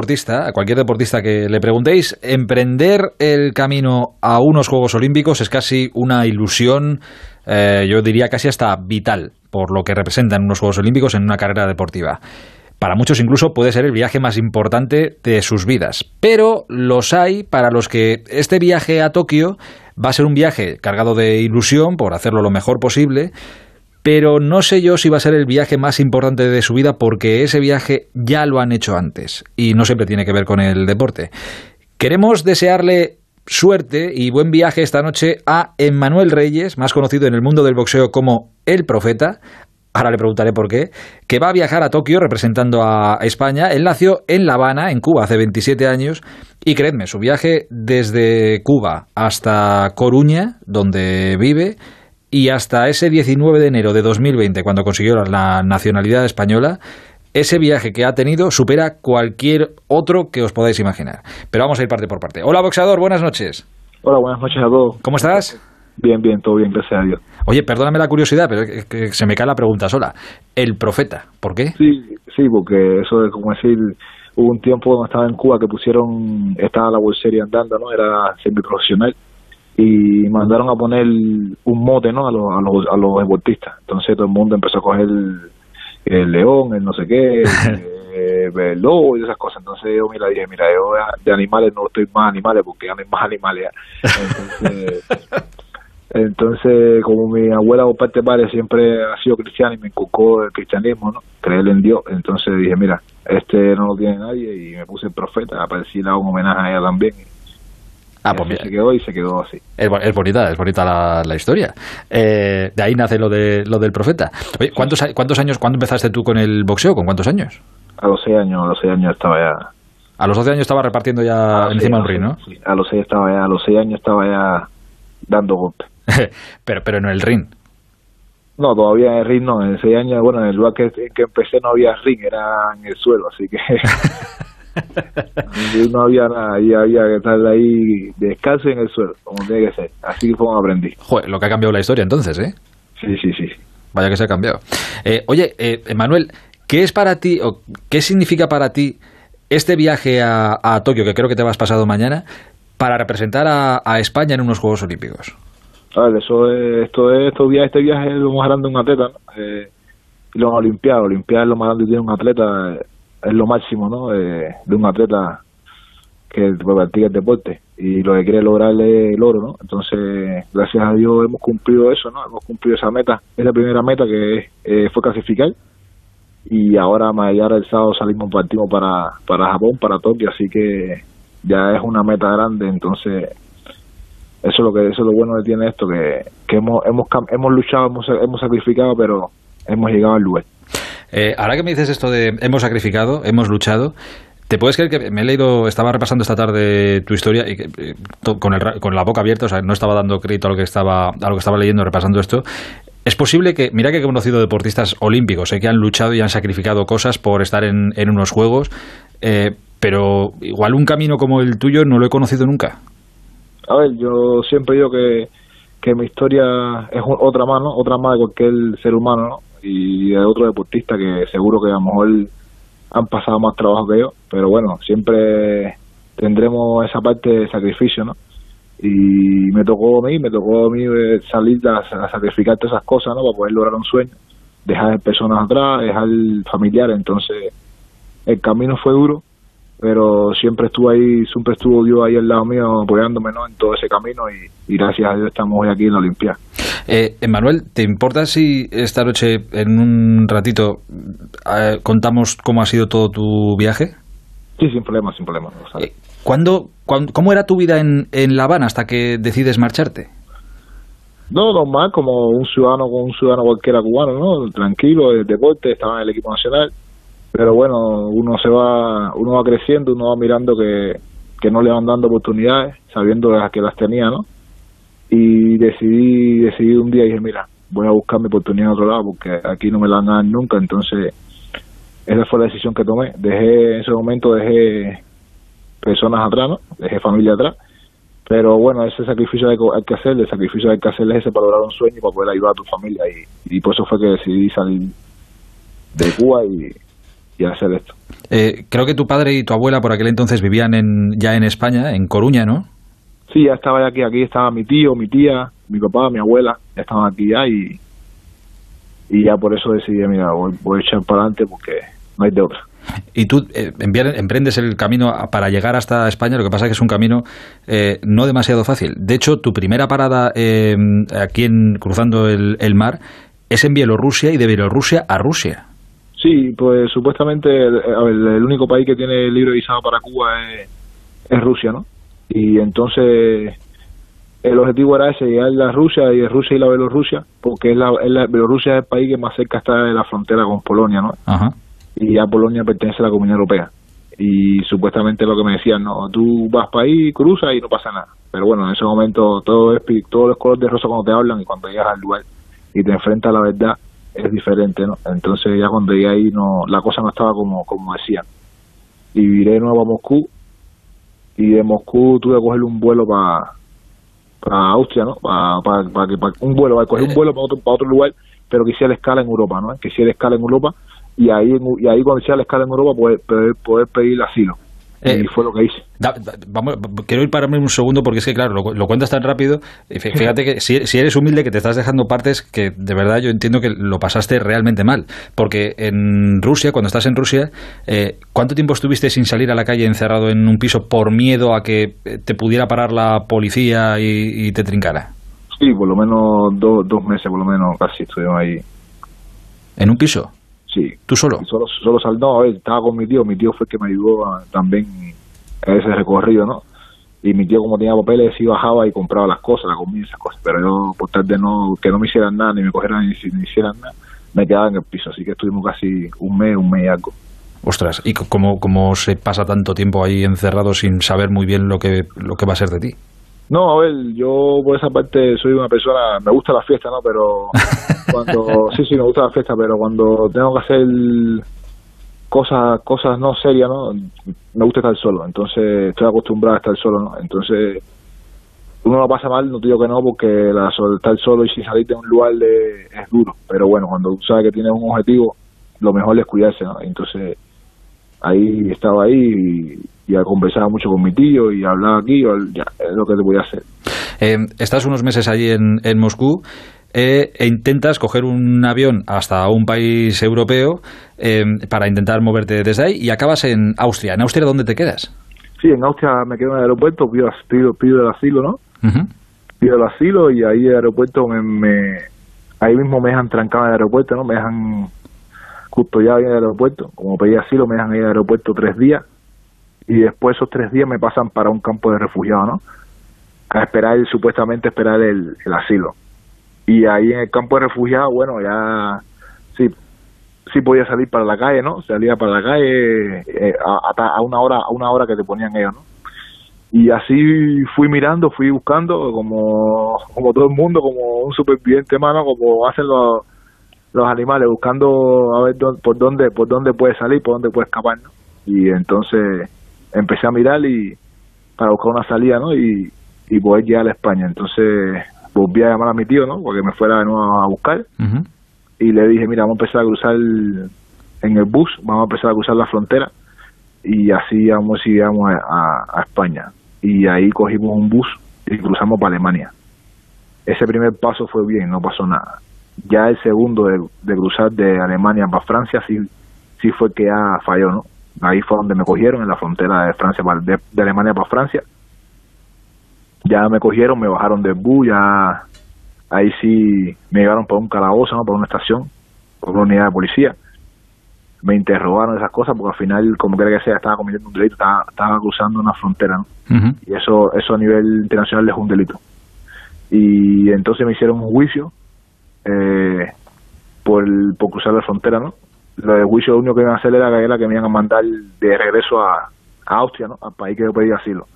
deportista, a cualquier deportista que le preguntéis, emprender el camino a unos Juegos Olímpicos es casi una ilusión, eh, yo diría casi hasta vital, por lo que representan unos Juegos Olímpicos en una carrera deportiva. Para muchos incluso puede ser el viaje más importante de sus vidas. Pero los hay para los que este viaje a Tokio va a ser un viaje cargado de ilusión por hacerlo lo mejor posible, pero no sé yo si va a ser el viaje más importante de su vida porque ese viaje ya lo han hecho antes y no siempre tiene que ver con el deporte. Queremos desearle suerte y buen viaje esta noche a Emmanuel Reyes, más conocido en el mundo del boxeo como El Profeta, ahora le preguntaré por qué, que va a viajar a Tokio representando a España. Él nació en La Habana, en Cuba, hace 27 años, y creedme, su viaje desde Cuba hasta Coruña, donde vive, y hasta ese 19 de enero de 2020, cuando consiguió la nacionalidad española, ese viaje que ha tenido supera cualquier otro que os podáis imaginar. Pero vamos a ir parte por parte. Hola, boxeador, buenas noches. Hola, buenas noches a todos. ¿Cómo estás? Bien, bien, todo bien, gracias a Dios. Oye, perdóname la curiosidad, pero es que se me cae la pregunta sola. El profeta, ¿por qué? Sí, sí, porque eso es como decir, hubo un tiempo cuando estaba en Cuba que pusieron, estaba la bolsería andando, ¿no? Era semiprofesional y mandaron a poner un mote, ¿no? A los, a los, a los deportistas. Entonces todo el mundo empezó a coger el, león, el no sé qué, el, el lobo y esas cosas. Entonces yo, mira, dije, mira, yo de animales no estoy más animales porque ya no hay más animales. Entonces... Entonces, como mi abuela o parte de padre siempre ha sido cristiana y me inculcó el cristianismo, ¿no? creer en Dios, entonces dije, mira, este no lo tiene nadie y me puse el profeta, para decirle un homenaje a ella también. Ah, pues mira. Se quedó y se quedó así. Es, bonita, es bonita la, historia. Eh, de ahí nace lo, de, lo del profeta. Oye, ¿cuántos, ¿cuántos años, cuándo empezaste tú con el boxeo? ¿Con cuántos años? A los seis años, a los seis años estaba ya. A los 12 años estaba repartiendo ya encima del ring, ¿no? Sí, a los seis estaba ya, a los seis años estaba ya dando golpes. pero, pero en el ring. No, todavía en el ring no. En seis años, bueno, en el lugar que, que empecé no había ring, era en el suelo, así que no había nada. Y había que estar ahí descalzo en el suelo, como tiene que ser. Así fue como aprendí. Joder, lo que ha cambiado la historia entonces, ¿eh? Sí, sí, sí. Vaya que se ha cambiado. Eh, oye, eh, Manuel, ¿qué es para ti, o qué significa para ti este viaje a, a Tokio, que creo que te vas pasado mañana, para representar a, a España en unos Juegos Olímpicos? A ver, eso es, esto es, días, este viaje es lo más grande de un atleta, ¿no? Eh, y los olimpiados, olimpiadas es lo más grande que tiene un atleta, es lo máximo, ¿no? De un atleta que practica el deporte y lo que quiere lograr es el oro, ¿no? Entonces, gracias a Dios hemos cumplido eso, ¿no? Hemos cumplido esa meta, esa primera meta que eh, fue clasificar y ahora mañana el sábado salimos partimos para para Japón, para Tokio, así que ya es una meta grande, entonces eso es lo que eso es lo bueno que tiene esto que, que hemos hemos hemos luchado hemos, hemos sacrificado pero hemos llegado al lugar eh, ahora que me dices esto de hemos sacrificado hemos luchado ¿Te puedes creer que me he leído, estaba repasando esta tarde tu historia y eh, con, la boca abierta, o sea, no estaba dando crédito a lo que estaba, a lo que estaba leyendo, repasando esto. Es posible que, mira que he conocido deportistas olímpicos, eh, que han luchado y han sacrificado cosas por estar en, unos juegos, eh, pero igual un camino como el tuyo no lo he conocido nunca a ver, yo siempre digo que, que mi historia es otra más, ¿no? Otra más de cualquier ser humano, ¿no? Y de otro deportista que seguro que a lo mejor han pasado más trabajo que yo, pero bueno, siempre tendremos esa parte de sacrificio, ¿no? Y me tocó a mí, me tocó a mí eh, salir a, a sacrificar todas esas cosas, ¿no? Para poder lograr un sueño, dejar personas atrás, dejar familiares, entonces el camino fue duro, pero siempre estuvo ahí, siempre estuvo Dios ahí al lado mío apoyándome ¿no? en todo ese camino y, gracias a Dios estamos hoy aquí en la Olimpia. Eh, Emanuel, ¿te importa si esta noche, en un ratito, eh, contamos cómo ha sido todo tu viaje? Sí, sin problema, sin problema. Eh, ¿cuándo, cómo era tu vida en, en La Habana hasta que decides marcharte? No, normal, como un ciudadano con un ciudadano cualquiera cubano, ¿no? Tranquilo, el deporte, estaba en el equipo nacional pero bueno, uno se va, uno va creciendo, uno va mirando que, que no le van dando oportunidades, sabiendo que las tenía, ¿no? Y decidí, decidí un día y dije, mira, voy a buscar mi oportunidad en otro lado porque aquí no me la van a dar nunca, entonces esa fue la decisión que tomé. Dejé, en ese momento dejé personas atrás, ¿no? Dejé familia atrás, pero bueno, ese sacrificio hay que hacer, el sacrificio hay que hacer es ese para lograr un sueño y para poder ayudar a tu familia y, y por eso fue que decidí salir de Cuba y y hacer esto. Eh, creo que tu padre y tu abuela por aquel entonces vivían en, ya en España, en Coruña, ¿no? Sí, ya estaba aquí, aquí estaba mi tío, mi tía, mi papá, mi abuela, ya estaban aquí ya y, y ya por eso decidí, mira, voy, voy a echar para adelante porque no hay de otra. Y tú eh, emprendes el camino para llegar hasta España, lo que pasa es que es un camino eh, no demasiado fácil. De hecho, tu primera parada eh, aquí en cruzando el, el, mar es en Bielorrusia y de Bielorrusia a Rusia. Sí, pues supuestamente el, el único país que tiene libre visado para Cuba es, es Rusia, ¿no? Y entonces el objetivo era ese, llegar a Rusia y de Rusia y la Bielorrusia, porque es la, es la, Bielorrusia es el país que más cerca está de la frontera con Polonia, ¿no? Ajá. Y ya Polonia pertenece a la Comunidad Europea. Y supuestamente lo que me decían, no, tú vas para ahí, cruzas y no pasa nada. Pero bueno, en ese momento todo es, todos los colores de rosa cuando te hablan y cuando llegas al lugar y te enfrentas a la verdad es diferente, ¿no? Entonces ya cuando llegué ahí no, la cosa no estaba como, como decían. Y viré de nuevo a Moscú y de Moscú tuve que coger un vuelo para para Austria, ¿no? Para, para, para, para un vuelo, para coger un vuelo para otro, para otro lugar, pero que hiciera escala en Europa, ¿no? Que hiciera escala en Europa y ahí y ahí cuando hiciera la escala en Europa poder, poder, poder pedir asilo. Eh, y fue lo que hice. Da, da, vamos, quiero ir pararme un segundo porque es que, claro, lo, lo cuentas tan rápido. Fíjate que si, si, eres humilde, que te estás dejando partes que de verdad yo entiendo que lo pasaste realmente mal. Porque en Rusia, cuando estás en Rusia, eh, ¿cuánto tiempo estuviste sin salir a la calle encerrado en un piso por miedo a que te pudiera parar la policía y, y te trincara? Sí, por lo menos do, dos meses, por lo menos casi estuvimos ahí. ¿En un piso? Sí. ¿Tú solo? Solo, solo sal, no, estaba con mi tío, mi tío fue el que me ayudó a, también a ese recorrido, ¿no? Y mi tío como tenía papeles sí bajaba y compraba las cosas, la comida y esas cosas, pero yo por tal de no, que no me hicieran nada, ni me cogieran ni, ni hicieran nada, me quedaba en el piso, así que estuvimos casi un mes, un mes y algo. Ostras, ¿y cómo, cómo se pasa tanto tiempo ahí encerrado sin saber muy bien lo que, lo que va a ser de ti? No, a ver, yo por esa parte soy una persona, me gusta la fiesta, ¿no? Pero cuando, sí, sí, me gusta la fiesta, pero cuando tengo que hacer cosas, cosas no serias, ¿no? Me gusta estar solo, entonces estoy acostumbrado a estar solo, ¿no? Entonces, uno lo pasa mal, no te digo que no, porque la, estar solo y sin salir de un lugar de, es duro, pero bueno, cuando tú sabes que tienes un objetivo, lo mejor es cuidarse, ¿no? Entonces, ahí estaba ahí y, y conversaba mucho con mi tío y hablaba aquí, ya, es lo que te voy a hacer. Eh, estás unos meses allí en, en Moscú. Eh, e intentas coger un avión hasta un país europeo eh, para intentar moverte desde ahí y acabas en Austria. ¿En Austria dónde te quedas? Sí, en Austria me quedo en el aeropuerto, pido, pido, pido el asilo, ¿no? Uh -huh. Pido el asilo y ahí el aeropuerto me, me, ahí mismo me dejan trancado en el aeropuerto, ¿no? Me dejan custodiado en el aeropuerto. Como pedí asilo, me dejan ahí en el aeropuerto tres días y después esos tres días me pasan para un campo de refugiados, ¿no? A esperar, supuestamente esperar el, el asilo. Y ahí en el campo de refugiados, bueno, ya sí, sí podía salir para la calle, ¿no? Salía para la calle eh, a, a, una hora, a una hora que te ponían ellos, ¿no? Y así fui mirando, fui buscando, como, como todo el mundo, como un superviviente, mano, como hacen los, los animales, buscando a ver dónde, por dónde, por dónde puede salir, por dónde puede escapar, ¿no? Y entonces empecé a mirar y para buscar una salida, ¿no? Y, y poder llegar a España. Entonces volví a llamar a mi tío, ¿no? Porque me fuera de nuevo a buscar. Uh -huh. Y le dije, mira, vamos a empezar a cruzar en el bus, vamos a empezar a cruzar la frontera y así vamos y llegamos a, a, a, España. Y ahí cogimos un bus y cruzamos para Alemania. Ese primer paso fue bien, no pasó nada. Ya el segundo de, de cruzar de Alemania para Francia sí, sí fue que ya falló, ¿no? Ahí fue donde me cogieron, en la frontera de Francia, de, de Alemania para Francia. Ya me cogieron, me bajaron del bus, ya ahí sí me llevaron por un calabozo, ¿no? por una estación, por una unidad de policía. Me interrogaron esas cosas porque al final, como quiera que sea, estaba cometiendo un delito, estaba, estaba cruzando una frontera, ¿no? Uh -huh. Y eso, eso a nivel internacional es un delito. Y entonces me hicieron un juicio eh, por, por cruzar la frontera, ¿no? Lo de juicio lo único que iban a hacer era, era que me iban a mandar de regreso a, Austria, ¿no? Al país que yo pedí asilo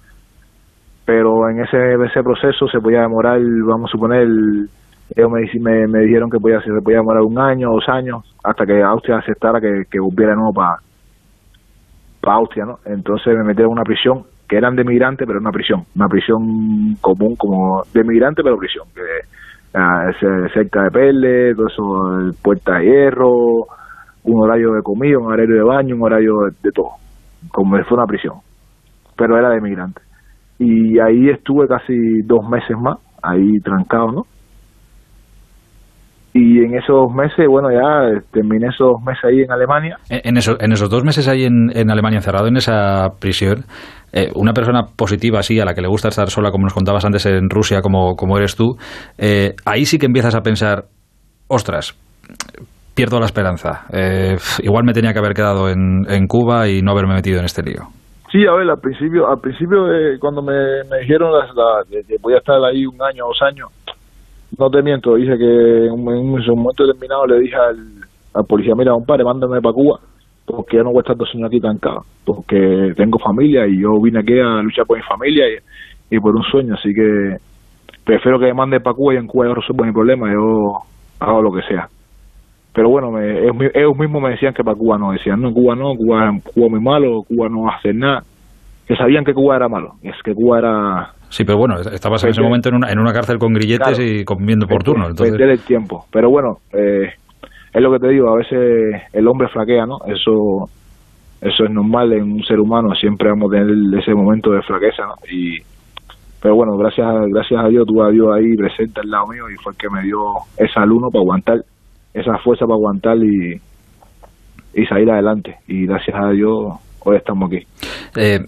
pero en ese, proceso se podía demorar, vamos a suponer, ellos me, me, dijeron que podía, se podía demorar un año, dos años, hasta que Austria aceptara que, que volviera de nuevo para pa Austria, ¿no? Entonces me metieron en una prisión, que eran de migrantes, pero una prisión, una prisión común como de migrante, pero prisión, que uh, cerca de Pele, todo eso, Puerta de Hierro, un horario de comida, un horario de baño, un horario de, todo, como si fuera una prisión, pero era de migrante. Y ahí estuve casi dos meses más, ahí trancado, ¿no? y en esos meses, bueno, ya terminé esos dos meses ahí en Alemania. En, en esos dos meses ahí en, en, Alemania encerrado en esa prisión, eh, una persona positiva así, a la que le gusta estar sola, como nos contabas antes en Rusia, como, como eres tú, eh, ahí sí que empiezas a pensar, ostras, pierdo la esperanza. Eh, igual me tenía que haber quedado en, Cuba y no haberme metido en este lío. Sí, a ver, al principio, al principio cuando me, dijeron que voy a estar ahí un año, dos años, no te miento, dije que en un, momento determinado le dije al, policía, mira, compadre, mándame para Cuba, porque yo no voy a estar dos años aquí tancado, porque tengo familia y yo vine aquí a luchar por mi familia y, por un sueño, así que prefiero que me mande para Cuba y en Cuba yo resuelvo mi problema, yo hago lo que sea. Pero bueno, me, ellos, mismos me decían que para Cuba no, decían, no, Cuba no, Cuba, Cuba muy malo, Cuba no va a hacer nada, que sabían que Cuba era malo, es que Cuba era Sí, pero bueno, estabas en ese momento en una, en una cárcel con grilletes y comiendo por turno. Entonces... el tiempo. Pero bueno, eh, es lo que te digo, a veces el hombre flaquea, ¿no? Eso eso es normal en un ser humano, siempre vamos a tener ese momento de flaqueza, ¿no? Y, pero bueno, gracias, gracias a Dios, tuve a Dios ahí presente al lado mío y fue el que me dio esa alumno para aguantar, esa fuerza para aguantar y, y salir adelante. Y gracias a Dios, hoy estamos aquí. Eh,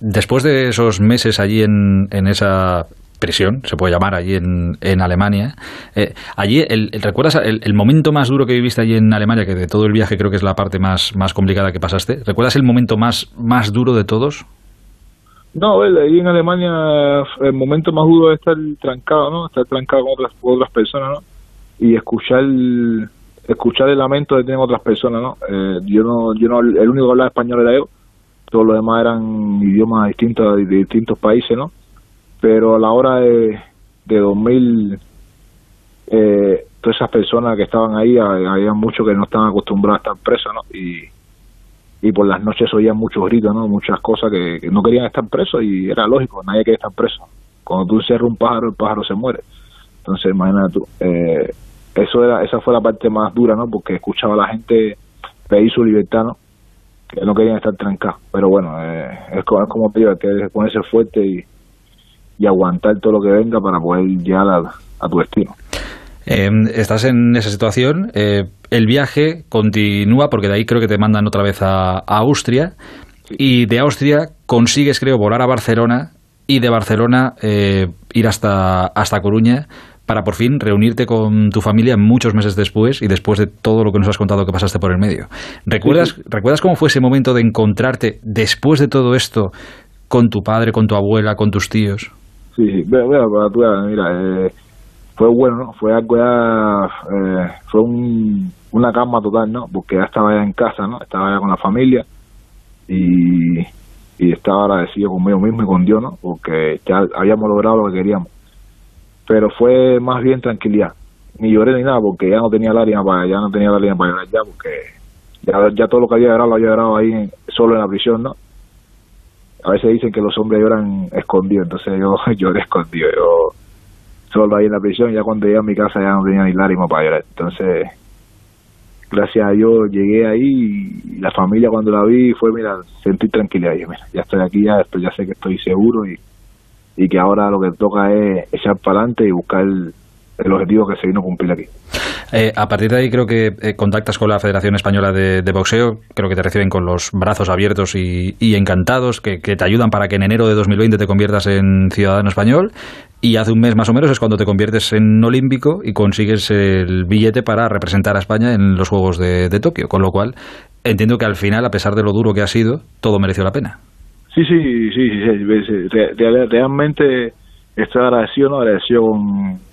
Después de esos meses allí en, en esa prisión, se puede llamar allí en, en Alemania. Eh, allí, el, ¿recuerdas el, momento más duro que viviste allí en Alemania, que de todo el viaje creo que es la parte más, más complicada que pasaste? ¿Recuerdas el momento más, más duro de todos? No, well, ahí en Alemania el momento más duro es estar trancado, ¿no? Estar trancado con otras, otras personas, ¿no? Y escuchar el, escuchar el lamento de tener otras personas, ¿no? Eh, yo no, yo no, el único que hablaba español era yo todos los demás eran idiomas distintos de distintos países, ¿no? Pero a la hora de, de 2000, eh, todas esas personas que estaban ahí, había muchos que no estaban acostumbrados a estar presos, ¿no? Y, y por las noches oían muchos gritos, ¿no? Muchas cosas que, no querían estar presos y era lógico, nadie quería estar preso. Cuando tú cierras un pájaro, el pájaro se muere. Entonces, imagínate tú, eh, eso era, esa fue la parte más dura, ¿no? Porque escuchaba a la gente pedir su libertad, ¿no? que no querían estar trancados. Pero bueno, eh, es, como, es como te digo, que ponerse fuerte y, y aguantar todo lo que venga para poder llegar a, tu destino. Eh, estás en esa situación, eh, el viaje continúa porque de ahí creo que te mandan otra vez a, Austria y de Austria consigues creo volar a Barcelona y de Barcelona ir hasta, hasta Coruña para por fin reunirte con tu familia muchos meses después y después de todo lo que nos has contado que pasaste por el medio. ¿Recuerdas, ¿recuerdas cómo fue ese momento de encontrarte después de todo esto con tu padre, con tu abuela, con tus tíos? Sí, sí, mira, eh, fue bueno, ¿no? Fue algo ya, eh, fue una calma total, ¿no? Porque ya estaba ya en casa, ¿no? Estaba ya con la familia y, y estaba agradecido conmigo mismo y con Dios, ¿no? Porque ya habíamos logrado lo que queríamos pero fue más bien tranquilidad. Ni lloré ni nada porque ya no tenía lágrima para ya no tenía lágrima para llorar ya porque ya, ya todo lo que había llorado lo había llorado ahí solo en la prisión, ¿no? A veces dicen que los hombres lloran escondidos, entonces yo lloré escondido, yo solo ahí en la prisión, ya cuando llegué a mi casa ya no tenía ni lágrima para llorar, entonces gracias a Dios llegué ahí y la familia cuando la vi fue, mira, sentí tranquilidad, y mira, ya estoy aquí, ya, estoy, ya sé que estoy seguro y y que ahora lo que toca es echar para adelante y buscar el, objetivo que se vino a cumplir aquí. Eh, a partir de ahí creo que eh, contactas con la Federación Española de, Boxeo, creo que te reciben con los brazos abiertos y, encantados, que, te ayudan para que en enero de 2020 te conviertas en ciudadano español y hace un mes más o menos es cuando te conviertes en olímpico y consigues el billete para representar a España en los Juegos de, de Tokio, con lo cual entiendo que al final, a pesar de lo duro que ha sido, todo mereció la pena. Sí, sí, sí, sí, realmente estoy agradecido, ¿no? agradecido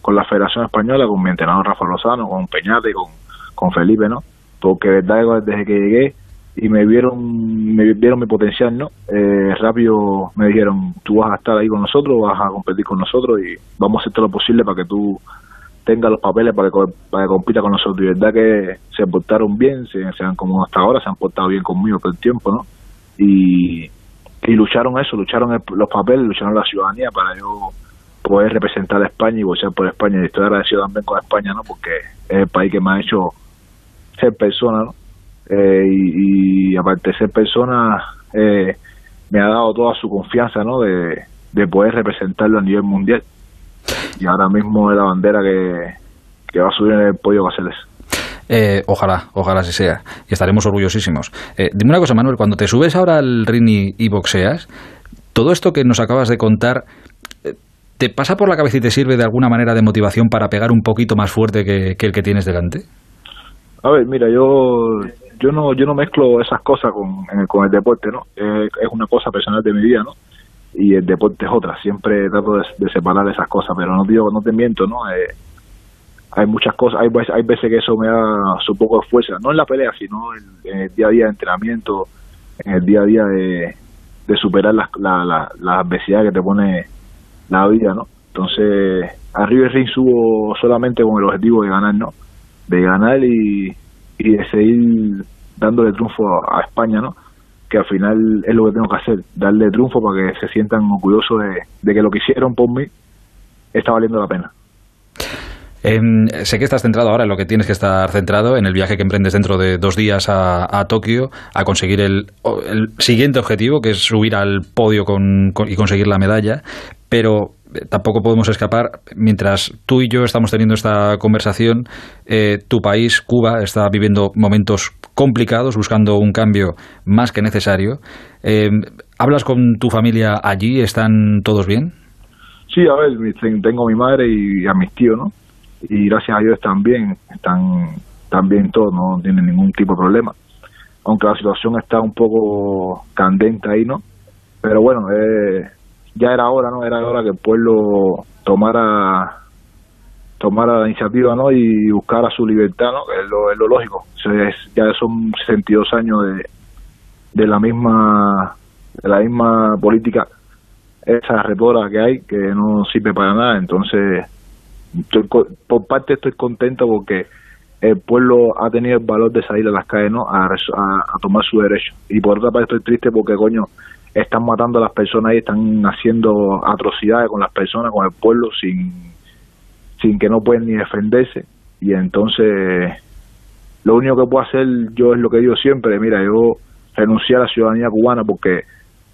con, la Federación Española, con mi entrenador Rafa Lozano, con Peñate, con, con Felipe, ¿no? Porque verdad desde que llegué y me vieron me vieron mi potencial, ¿no? Eh, rápido me dijeron, tú vas a estar ahí con nosotros, vas a competir con nosotros y vamos a hacer todo lo posible para que tú tengas los papeles para que, para que compita con nosotros. Y verdad que se portaron bien, se, se han como hasta ahora se han portado bien conmigo todo el tiempo, ¿no? Y y lucharon eso, lucharon los papeles, lucharon la ciudadanía para yo poder representar a España y votar por España. Y estoy agradecido también con España, ¿no? Porque es el país que me ha hecho ser persona, eh, y, aparte de ser persona, eh, me ha dado toda su confianza, ¿no? De, de poder representarlo a nivel mundial. Y ahora mismo es la bandera que, va a subir en el podio Caceres. Eh, ojalá, ojalá así sea. Y estaremos orgullosísimos. Eh, dime una cosa, Manuel, cuando te subes ahora al ring y, boxeas, todo esto que nos acabas de contar, eh, ¿te pasa por la cabeza y te sirve de alguna manera de motivación para pegar un poquito más fuerte que, el que tienes delante? A ver, mira, yo yo no yo no mezclo esas cosas con, con el deporte, ¿no? es una cosa personal de mi vida, ¿no? Y el deporte es otra. Siempre trato de, separar esas cosas, pero no digo, no te miento, ¿no? Hay muchas cosas, hay, hay veces que eso me da su poco de fuerza, no en la pelea, sino en, el día a día de entrenamiento, en el día a día de, superar las, la, la, adversidades que te pone la vida, ¿no? Entonces, arriba el ring subo solamente con el objetivo de ganar, ¿no? De ganar y, y de seguir dándole triunfo a, España, ¿no? Que al final es lo que tengo que hacer, darle triunfo para que se sientan orgullosos de, de que lo que hicieron por mí está valiendo la pena. Em, sé que estás centrado ahora en lo que tienes que estar centrado, en el viaje que emprendes dentro de dos días a, Tokio, a conseguir el, siguiente objetivo, que es subir al podio y conseguir la medalla. Pero eh, tampoco podemos escapar, mientras tú y yo estamos teniendo esta conversación, eh, tu país, Cuba, está viviendo momentos complicados, buscando un cambio más que necesario. Em, ¿Hablas con tu familia allí? ¿Están todos bien? Sí, a ver, tengo a mi madre y a mis tíos, ¿no? Y gracias a Dios están bien, están, están bien todos, no tienen ningún tipo de problema. Aunque la situación está un poco candente ahí, ¿no? Pero bueno, eh, ya era hora, ¿no? Era hora que el pueblo tomara tomara la iniciativa, ¿no? Y buscara su libertad, ¿no? Que es lo, es lo lógico. ya son 62 años de, de la misma de la misma política esa retora que hay que no sirve para nada entonces por parte estoy contento porque el pueblo ha tenido el valor de salir a las calles ¿no? a, tomar su derecho. Y por otra parte estoy triste porque, coño, están matando a las personas y están haciendo atrocidades con las personas, con el pueblo, sin, sin que no pueden ni defenderse. Y entonces, lo único que puedo hacer yo es lo que digo siempre, mira, yo renuncié a la ciudadanía cubana porque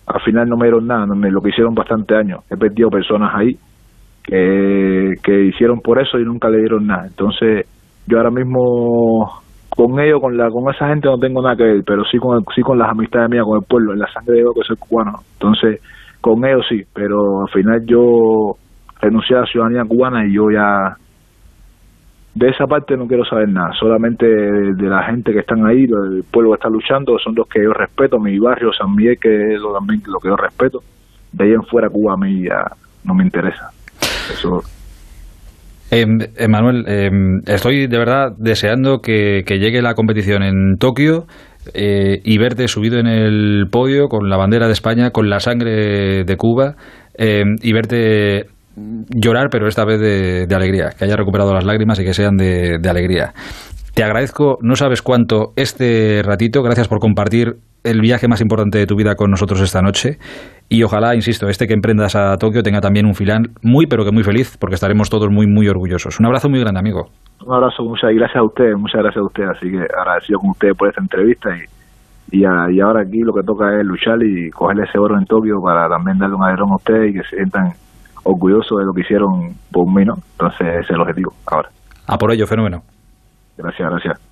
al final no me dieron nada, lo que hicieron bastante años. He perdido personas ahí que, hicieron por eso y nunca le dieron nada. Entonces, yo ahora mismo con ellos, con la con esa gente no tengo nada que ver, pero sí con sí con las amistades mías, con el pueblo, en la sangre de que soy cubano. Entonces, con ellos sí, pero al final yo renuncié a la ciudadanía cubana y yo ya de esa parte no quiero saber nada, solamente de, la gente que están ahí, del pueblo que está luchando, son los que yo respeto, mi barrio San Miguel, que es lo, también lo que yo respeto, de ahí en fuera Cuba a mí ya no me interesa. Eso. Emanuel, em, estoy de verdad deseando que, llegue la competición en Tokio eh, y verte subido en el podio con la bandera de España, con la sangre de Cuba em, y verte llorar, pero esta vez de, alegría, que haya recuperado las lágrimas y que sean de, de alegría. Te agradezco, no sabes cuánto, este ratito. Gracias por compartir el viaje más importante de tu vida con nosotros esta noche. Y ojalá, insisto, este que emprendas a Tokio tenga también un filán muy, pero que muy feliz, porque estaremos todos muy, muy orgullosos. Un abrazo muy grande, amigo. Un abrazo, muchas gracias a usted, muchas gracias a usted. Así que agradecido con usted por esta entrevista y, y, ahora aquí lo que toca es luchar y cogerle ese oro en Tokio para también darle un alerón a ustedes y que se sientan orgullosos de lo que hicieron por mí, ¿no? Entonces ese es el objetivo ahora. A por ello, fenómeno. Gracias, gracias.